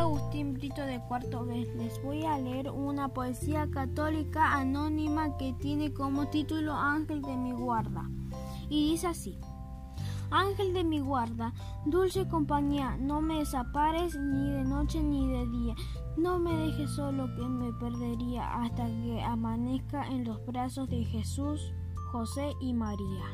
Agustín Brito de cuarto vez les voy a leer una poesía católica anónima que tiene como título Ángel de mi guarda. Y dice así. Ángel de mi guarda, dulce compañía, no me desapares ni de noche ni de día, no me dejes solo que me perdería hasta que amanezca en los brazos de Jesús, José y María.